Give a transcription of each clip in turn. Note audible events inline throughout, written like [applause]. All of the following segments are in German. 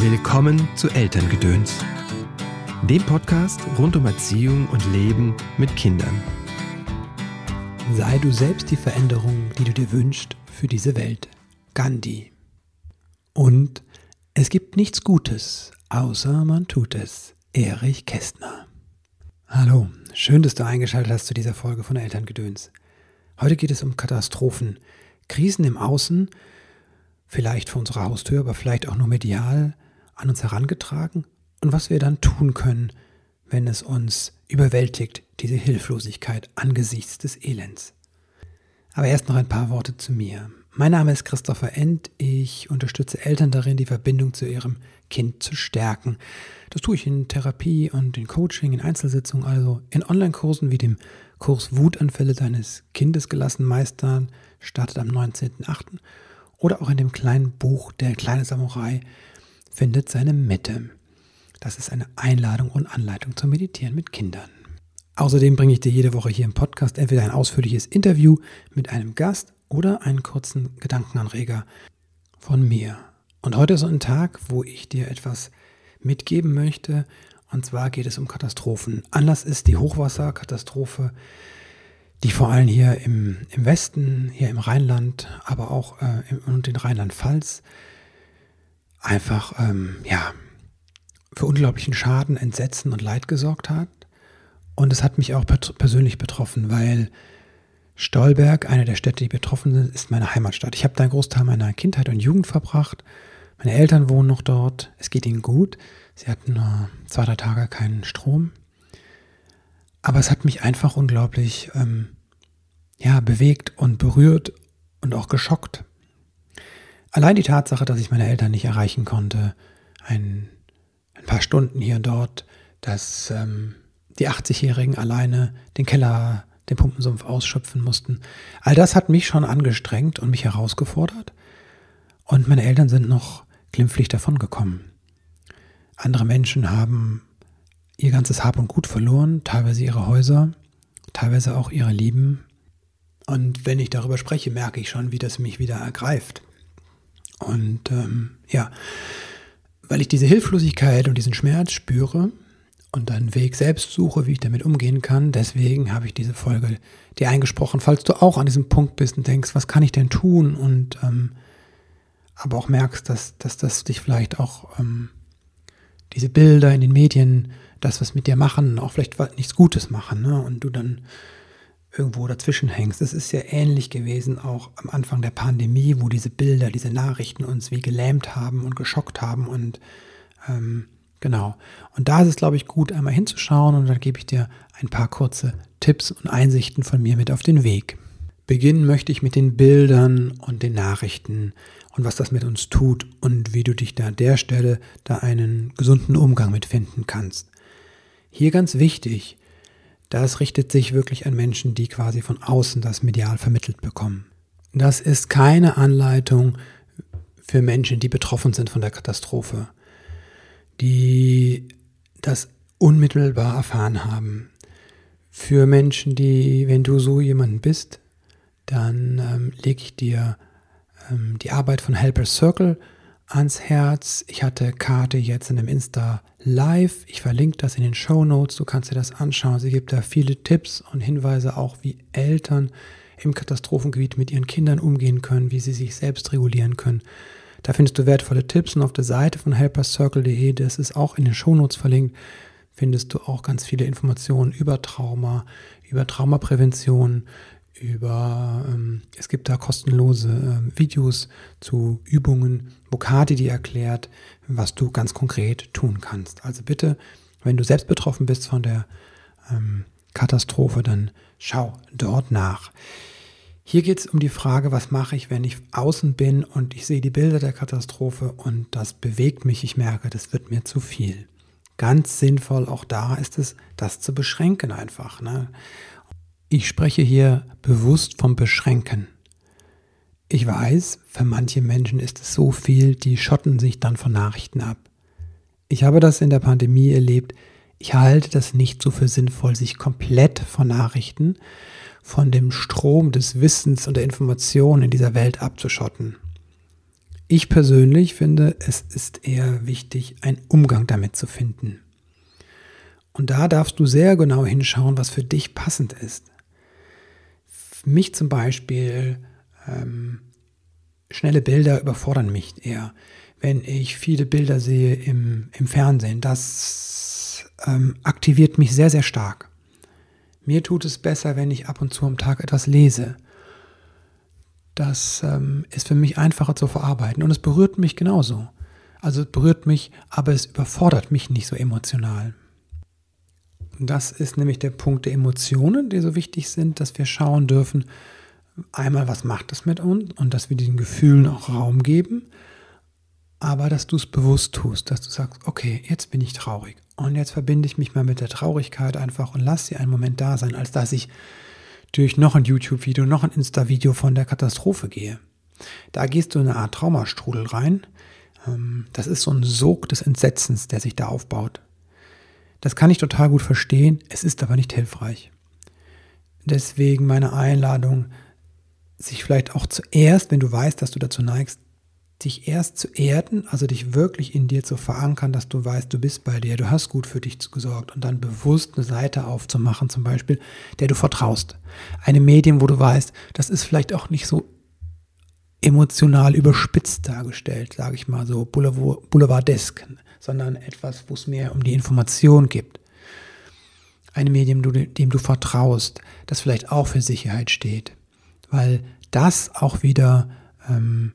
Willkommen zu Elterngedöns, dem Podcast rund um Erziehung und Leben mit Kindern. Sei du selbst die Veränderung, die du dir wünschst für diese Welt. Gandhi. Und es gibt nichts Gutes, außer man tut es. Erich Kästner. Hallo, schön, dass du eingeschaltet hast zu dieser Folge von Elterngedöns. Heute geht es um Katastrophen, Krisen im Außen, vielleicht vor unserer Haustür, aber vielleicht auch nur medial, an uns herangetragen und was wir dann tun können, wenn es uns überwältigt, diese Hilflosigkeit angesichts des Elends. Aber erst noch ein paar Worte zu mir. Mein Name ist Christopher End. Ich unterstütze Eltern darin, die Verbindung zu ihrem Kind zu stärken. Das tue ich in Therapie und in Coaching, in Einzelsitzungen, also in Online-Kursen wie dem Kurs Wutanfälle deines Kindes gelassen meistern, startet am 19.08. Oder auch in dem kleinen Buch Der kleine Samurai, findet seine Mitte. Das ist eine Einladung und Anleitung zum Meditieren mit Kindern. Außerdem bringe ich dir jede Woche hier im Podcast entweder ein ausführliches Interview mit einem Gast oder einen kurzen Gedankenanreger von mir. Und heute ist so ein Tag, wo ich dir etwas mitgeben möchte. Und zwar geht es um Katastrophen. Anlass ist die Hochwasserkatastrophe, die vor allem hier im, im Westen, hier im Rheinland, aber auch äh, im, und in Rheinland-Pfalz einfach ähm, ja, für unglaublichen Schaden, Entsetzen und Leid gesorgt hat. Und es hat mich auch persönlich betroffen, weil Stolberg, eine der Städte, die betroffen sind, ist meine Heimatstadt. Ich habe da einen Großteil meiner Kindheit und Jugend verbracht. Meine Eltern wohnen noch dort. Es geht ihnen gut. Sie hatten nur zwei, drei Tage keinen Strom. Aber es hat mich einfach unglaublich ähm, ja, bewegt und berührt und auch geschockt. Allein die Tatsache, dass ich meine Eltern nicht erreichen konnte, ein, ein paar Stunden hier und dort, dass ähm, die 80-Jährigen alleine den Keller, den Pumpensumpf ausschöpfen mussten, all das hat mich schon angestrengt und mich herausgefordert. Und meine Eltern sind noch glimpflich davon gekommen. Andere Menschen haben ihr ganzes Hab und Gut verloren, teilweise ihre Häuser, teilweise auch ihre Lieben. Und wenn ich darüber spreche, merke ich schon, wie das mich wieder ergreift. Und ähm, ja, weil ich diese Hilflosigkeit und diesen Schmerz spüre und einen Weg selbst suche, wie ich damit umgehen kann, deswegen habe ich diese Folge dir eingesprochen. Falls du auch an diesem Punkt bist und denkst, was kann ich denn tun? Und ähm, aber auch merkst, dass, dass das dich vielleicht auch ähm, diese Bilder in den Medien, das, was mit dir machen, auch vielleicht nichts Gutes machen, ne? Und du dann irgendwo dazwischen hängst. Es ist ja ähnlich gewesen auch am Anfang der Pandemie, wo diese Bilder, diese Nachrichten uns wie gelähmt haben und geschockt haben und ähm, genau. Und da ist es, glaube ich, gut, einmal hinzuschauen und dann gebe ich dir ein paar kurze Tipps und Einsichten von mir mit auf den Weg. Beginnen möchte ich mit den Bildern und den Nachrichten und was das mit uns tut und wie du dich da an der Stelle da einen gesunden Umgang mit finden kannst. Hier ganz wichtig, das richtet sich wirklich an Menschen, die quasi von außen das medial vermittelt bekommen. Das ist keine Anleitung für Menschen, die betroffen sind von der Katastrophe, die das unmittelbar erfahren haben. Für Menschen, die, wenn du so jemanden bist, dann ähm, lege ich dir ähm, die Arbeit von Helper Circle ans Herz. Ich hatte Karte jetzt in einem Insta Live. Ich verlinke das in den Show Notes. Du kannst dir das anschauen. Sie gibt da viele Tipps und Hinweise auch, wie Eltern im Katastrophengebiet mit ihren Kindern umgehen können, wie sie sich selbst regulieren können. Da findest du wertvolle Tipps und auf der Seite von helpercircle.de, das ist auch in den Show Notes verlinkt, findest du auch ganz viele Informationen über Trauma, über Traumaprävention, über, ähm, es gibt da kostenlose ähm, Videos zu Übungen, wo Kati dir erklärt, was du ganz konkret tun kannst. Also bitte, wenn du selbst betroffen bist von der ähm, Katastrophe, dann schau dort nach. Hier geht es um die Frage, was mache ich, wenn ich außen bin und ich sehe die Bilder der Katastrophe und das bewegt mich, ich merke, das wird mir zu viel. Ganz sinnvoll auch da ist es, das zu beschränken einfach. Ne? Ich spreche hier bewusst vom Beschränken. Ich weiß, für manche Menschen ist es so viel, die schotten sich dann von Nachrichten ab. Ich habe das in der Pandemie erlebt. Ich halte das nicht so für sinnvoll, sich komplett von Nachrichten, von dem Strom des Wissens und der Informationen in dieser Welt abzuschotten. Ich persönlich finde, es ist eher wichtig, einen Umgang damit zu finden. Und da darfst du sehr genau hinschauen, was für dich passend ist. Für mich zum Beispiel, ähm, schnelle Bilder überfordern mich eher. Wenn ich viele Bilder sehe im, im Fernsehen, das ähm, aktiviert mich sehr, sehr stark. Mir tut es besser, wenn ich ab und zu am Tag etwas lese. Das ähm, ist für mich einfacher zu verarbeiten und es berührt mich genauso. Also es berührt mich, aber es überfordert mich nicht so emotional. Das ist nämlich der Punkt der Emotionen, die so wichtig sind, dass wir schauen dürfen, einmal, was macht es mit uns und dass wir diesen Gefühlen auch Raum geben, aber dass du es bewusst tust, dass du sagst, okay, jetzt bin ich traurig und jetzt verbinde ich mich mal mit der Traurigkeit einfach und lass sie einen Moment da sein, als dass ich durch noch ein YouTube-Video, noch ein Insta-Video von der Katastrophe gehe. Da gehst du in eine Art Traumastrudel rein. Ähm, das ist so ein Sog des Entsetzens, der sich da aufbaut. Das kann ich total gut verstehen, es ist aber nicht hilfreich. Deswegen meine Einladung, sich vielleicht auch zuerst, wenn du weißt, dass du dazu neigst, dich erst zu erden, also dich wirklich in dir zu verankern, dass du weißt, du bist bei dir, du hast gut für dich gesorgt und dann bewusst eine Seite aufzumachen, zum Beispiel, der du vertraust. Eine Medium, wo du weißt, das ist vielleicht auch nicht so emotional überspitzt dargestellt, sage ich mal so, boulevardesk, sondern etwas, wo es mehr um die Information gibt. Ein Medium, dem du vertraust, das vielleicht auch für Sicherheit steht, weil das auch wieder ähm,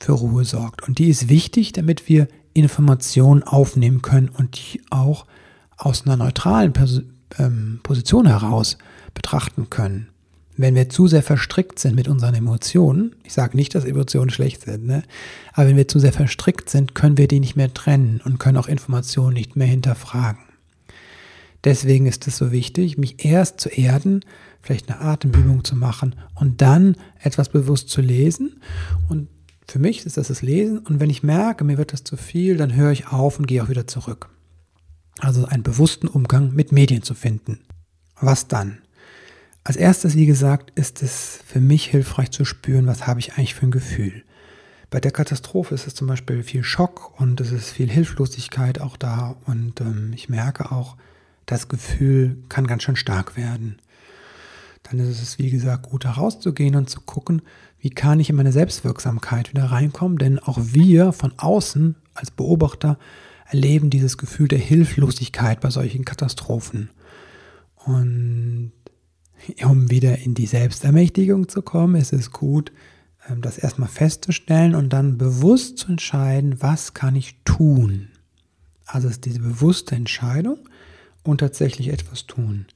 für Ruhe sorgt. Und die ist wichtig, damit wir Informationen aufnehmen können und die auch aus einer neutralen Pers ähm, Position heraus betrachten können. Wenn wir zu sehr verstrickt sind mit unseren Emotionen, ich sage nicht, dass Emotionen schlecht sind, ne? aber wenn wir zu sehr verstrickt sind, können wir die nicht mehr trennen und können auch Informationen nicht mehr hinterfragen. Deswegen ist es so wichtig, mich erst zu erden, vielleicht eine Atemübung zu machen und dann etwas bewusst zu lesen. Und für mich ist das das Lesen. Und wenn ich merke, mir wird das zu viel, dann höre ich auf und gehe auch wieder zurück. Also einen bewussten Umgang mit Medien zu finden. Was dann? Als erstes, wie gesagt, ist es für mich hilfreich zu spüren, was habe ich eigentlich für ein Gefühl. Bei der Katastrophe ist es zum Beispiel viel Schock und es ist viel Hilflosigkeit auch da und ähm, ich merke auch, das Gefühl kann ganz schön stark werden. Dann ist es, wie gesagt, gut herauszugehen und zu gucken, wie kann ich in meine Selbstwirksamkeit wieder reinkommen, denn auch wir von außen als Beobachter erleben dieses Gefühl der Hilflosigkeit bei solchen Katastrophen. Und [laughs] um wieder in die Selbstermächtigung zu kommen, ist es gut, ähm, das erstmal festzustellen und dann bewusst zu entscheiden, was kann ich tun. Also ist diese bewusste Entscheidung und tatsächlich etwas tun.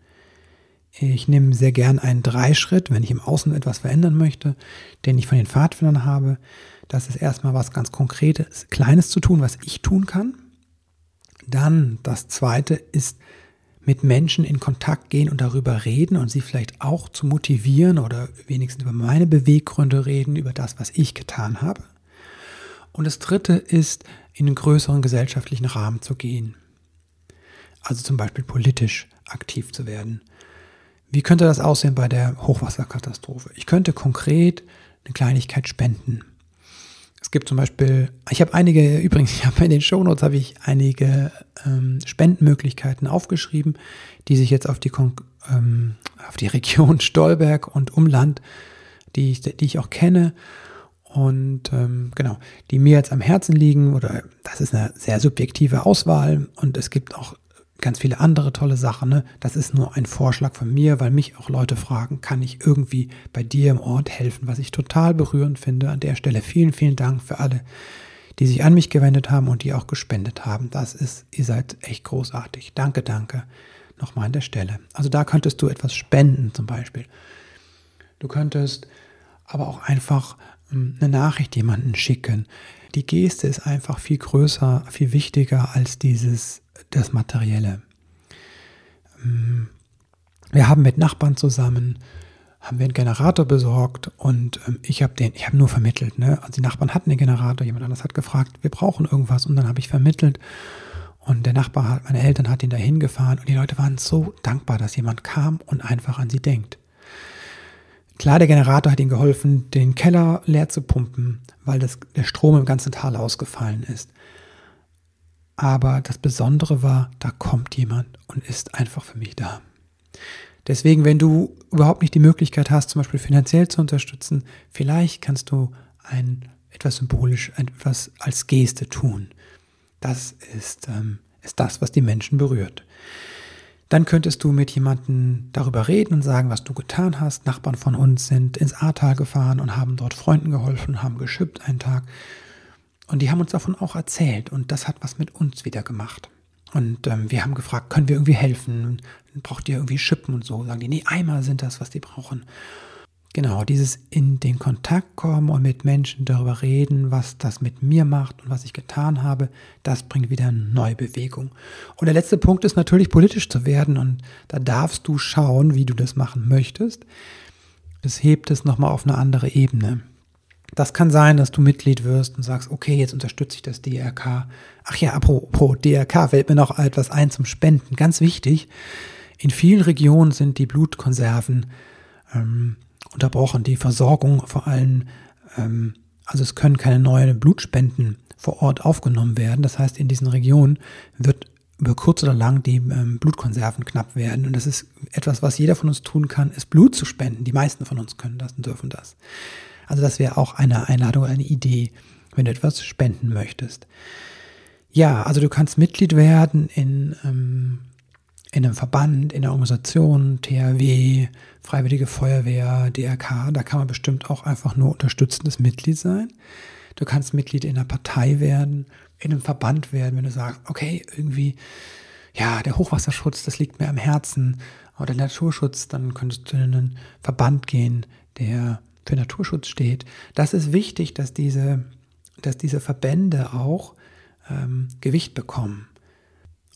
Ich nehme sehr gern einen Dreischritt, wenn ich im Außen etwas verändern möchte, den ich von den Pfadfindern habe. Das ist erstmal was ganz Konkretes, Kleines zu tun, was ich tun kann. Dann das zweite ist mit Menschen in Kontakt gehen und darüber reden und sie vielleicht auch zu motivieren oder wenigstens über meine Beweggründe reden, über das, was ich getan habe. Und das Dritte ist, in einen größeren gesellschaftlichen Rahmen zu gehen. Also zum Beispiel politisch aktiv zu werden. Wie könnte das aussehen bei der Hochwasserkatastrophe? Ich könnte konkret eine Kleinigkeit spenden. Es gibt zum Beispiel, ich habe einige, [laughs] übrigens, ich habe in den Shownotes habe ich einige ähm, Spendenmöglichkeiten aufgeschrieben, die sich jetzt auf die, ähm, auf die [laughs] Region Stolberg und Umland, die ich, die ich auch kenne und ähm, genau, die mir jetzt am Herzen liegen oder das ist eine sehr subjektive Auswahl und es gibt auch ganz viele andere tolle Sachen. Ne? Das ist nur ein Vorschlag von mir, weil mich auch Leute fragen, kann ich irgendwie bei dir im Ort helfen, was ich total berührend finde. An der Stelle vielen, vielen Dank für alle, die sich an mich gewendet haben und die auch gespendet haben. Das ist, ihr seid echt großartig. Danke, danke. Nochmal an der Stelle. Also da könntest du etwas spenden zum Beispiel. Du könntest aber auch einfach hm, eine Nachricht jemanden schicken. Die Geste ist einfach viel größer, viel wichtiger als dieses das Materielle. Ähm, wir haben mit Nachbarn zusammen haben wir einen Generator besorgt und ähm, ich habe den, ich habe nur vermittelt. Ne? Also die Nachbarn hatten den Generator, jemand anderes hat gefragt, wir brauchen irgendwas und dann habe ich vermittelt und der Nachbar hat, meine Eltern hat ihn dahin gefahren und die Leute waren so dankbar, dass jemand kam und einfach an sie denkt. Klar, der Generator hat ihm geholfen, den Keller leer zu pumpen, weil das, der Strom im ganzen Tal ausgefallen ist. Aber das Besondere war, da kommt jemand und ist einfach für mich da. Deswegen, wenn du überhaupt nicht die Möglichkeit hast, zum Beispiel finanziell zu unterstützen, vielleicht kannst du ein etwas symbolisch, etwas als Geste tun. Das ist, ähm, ist das, was die Menschen berührt. Dann könntest du mit jemandem darüber reden und sagen, was du getan hast. Nachbarn von uns sind ins Ahrtal gefahren und haben dort Freunden geholfen, haben geschippt einen Tag. Und die haben uns davon auch erzählt und das hat was mit uns wieder gemacht. Und ähm, wir haben gefragt, können wir irgendwie helfen? Braucht ihr irgendwie Schippen und so? Sagen die, nee, Eimer sind das, was die brauchen. Genau, dieses in den Kontakt kommen und mit Menschen darüber reden, was das mit mir macht und was ich getan habe, das bringt wieder neue Bewegung. Und der letzte Punkt ist natürlich politisch zu werden und da darfst du schauen, wie du das machen möchtest. Das hebt es nochmal auf eine andere Ebene. Das kann sein, dass du Mitglied wirst und sagst, okay, jetzt unterstütze ich das DRK. Ach ja, apropos DRK, fällt mir noch etwas ein zum Spenden. Ganz wichtig, in vielen Regionen sind die Blutkonserven ähm, unterbrochen, die Versorgung vor allem, ähm, also es können keine neuen Blutspenden vor Ort aufgenommen werden. Das heißt, in diesen Regionen wird über kurz oder lang die ähm, Blutkonserven knapp werden. Und das ist etwas, was jeder von uns tun kann, ist Blut zu spenden. Die meisten von uns können das und dürfen das. Also das wäre auch eine Einladung, eine Idee, wenn du etwas spenden möchtest. Ja, also du kannst Mitglied werden in ähm, in einem Verband, in einer Organisation, THW, Freiwillige Feuerwehr, DRK, da kann man bestimmt auch einfach nur unterstützendes Mitglied sein. Du kannst Mitglied in einer Partei werden, in einem Verband werden, wenn du sagst, okay, irgendwie, ja, der Hochwasserschutz, das liegt mir am Herzen, oder der Naturschutz, dann könntest du in einen Verband gehen, der für Naturschutz steht. Das ist wichtig, dass diese, dass diese Verbände auch ähm, Gewicht bekommen.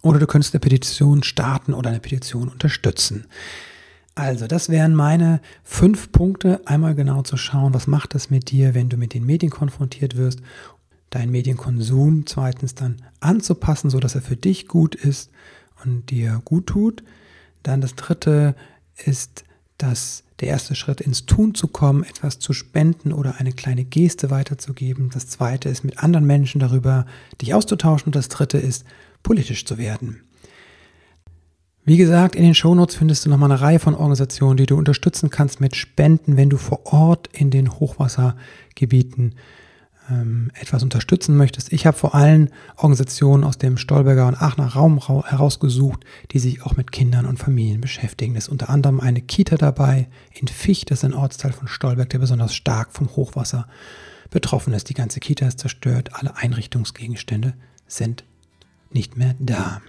Oder du könntest eine Petition starten oder eine Petition unterstützen. Also, das wären meine fünf Punkte. Einmal genau zu schauen, was macht das mit dir, wenn du mit den Medien konfrontiert wirst. Deinen Medienkonsum zweitens dann anzupassen, sodass er für dich gut ist und dir gut tut. Dann das dritte ist, dass der erste Schritt ins Tun zu kommen, etwas zu spenden oder eine kleine Geste weiterzugeben. Das zweite ist, mit anderen Menschen darüber dich auszutauschen. Und das dritte ist, politisch zu werden. Wie gesagt, in den Shownotes findest du nochmal eine Reihe von Organisationen, die du unterstützen kannst mit Spenden, wenn du vor Ort in den Hochwassergebieten ähm, etwas unterstützen möchtest. Ich habe vor allem Organisationen aus dem Stolberger und Aachener Raum herausgesucht, die sich auch mit Kindern und Familien beschäftigen. Da ist unter anderem eine Kita dabei in Ficht, das ist ein Ortsteil von Stolberg, der besonders stark vom Hochwasser betroffen ist. Die ganze Kita ist zerstört, alle Einrichtungsgegenstände sind nicht mehr da.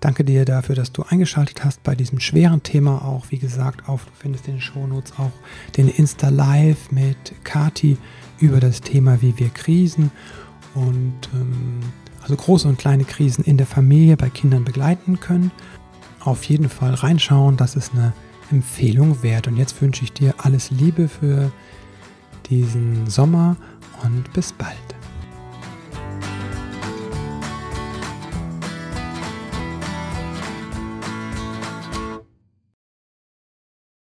Danke dir dafür, dass du eingeschaltet hast bei diesem schweren Thema auch. Wie gesagt, auf, du findest in den Shownotes auch den Insta Live mit Kati über das Thema, wie wir Krisen und ähm, also große und kleine Krisen in der Familie bei Kindern begleiten können. Auf jeden Fall reinschauen, das ist eine Empfehlung wert. Und jetzt wünsche ich dir alles Liebe für diesen Sommer und bis bald.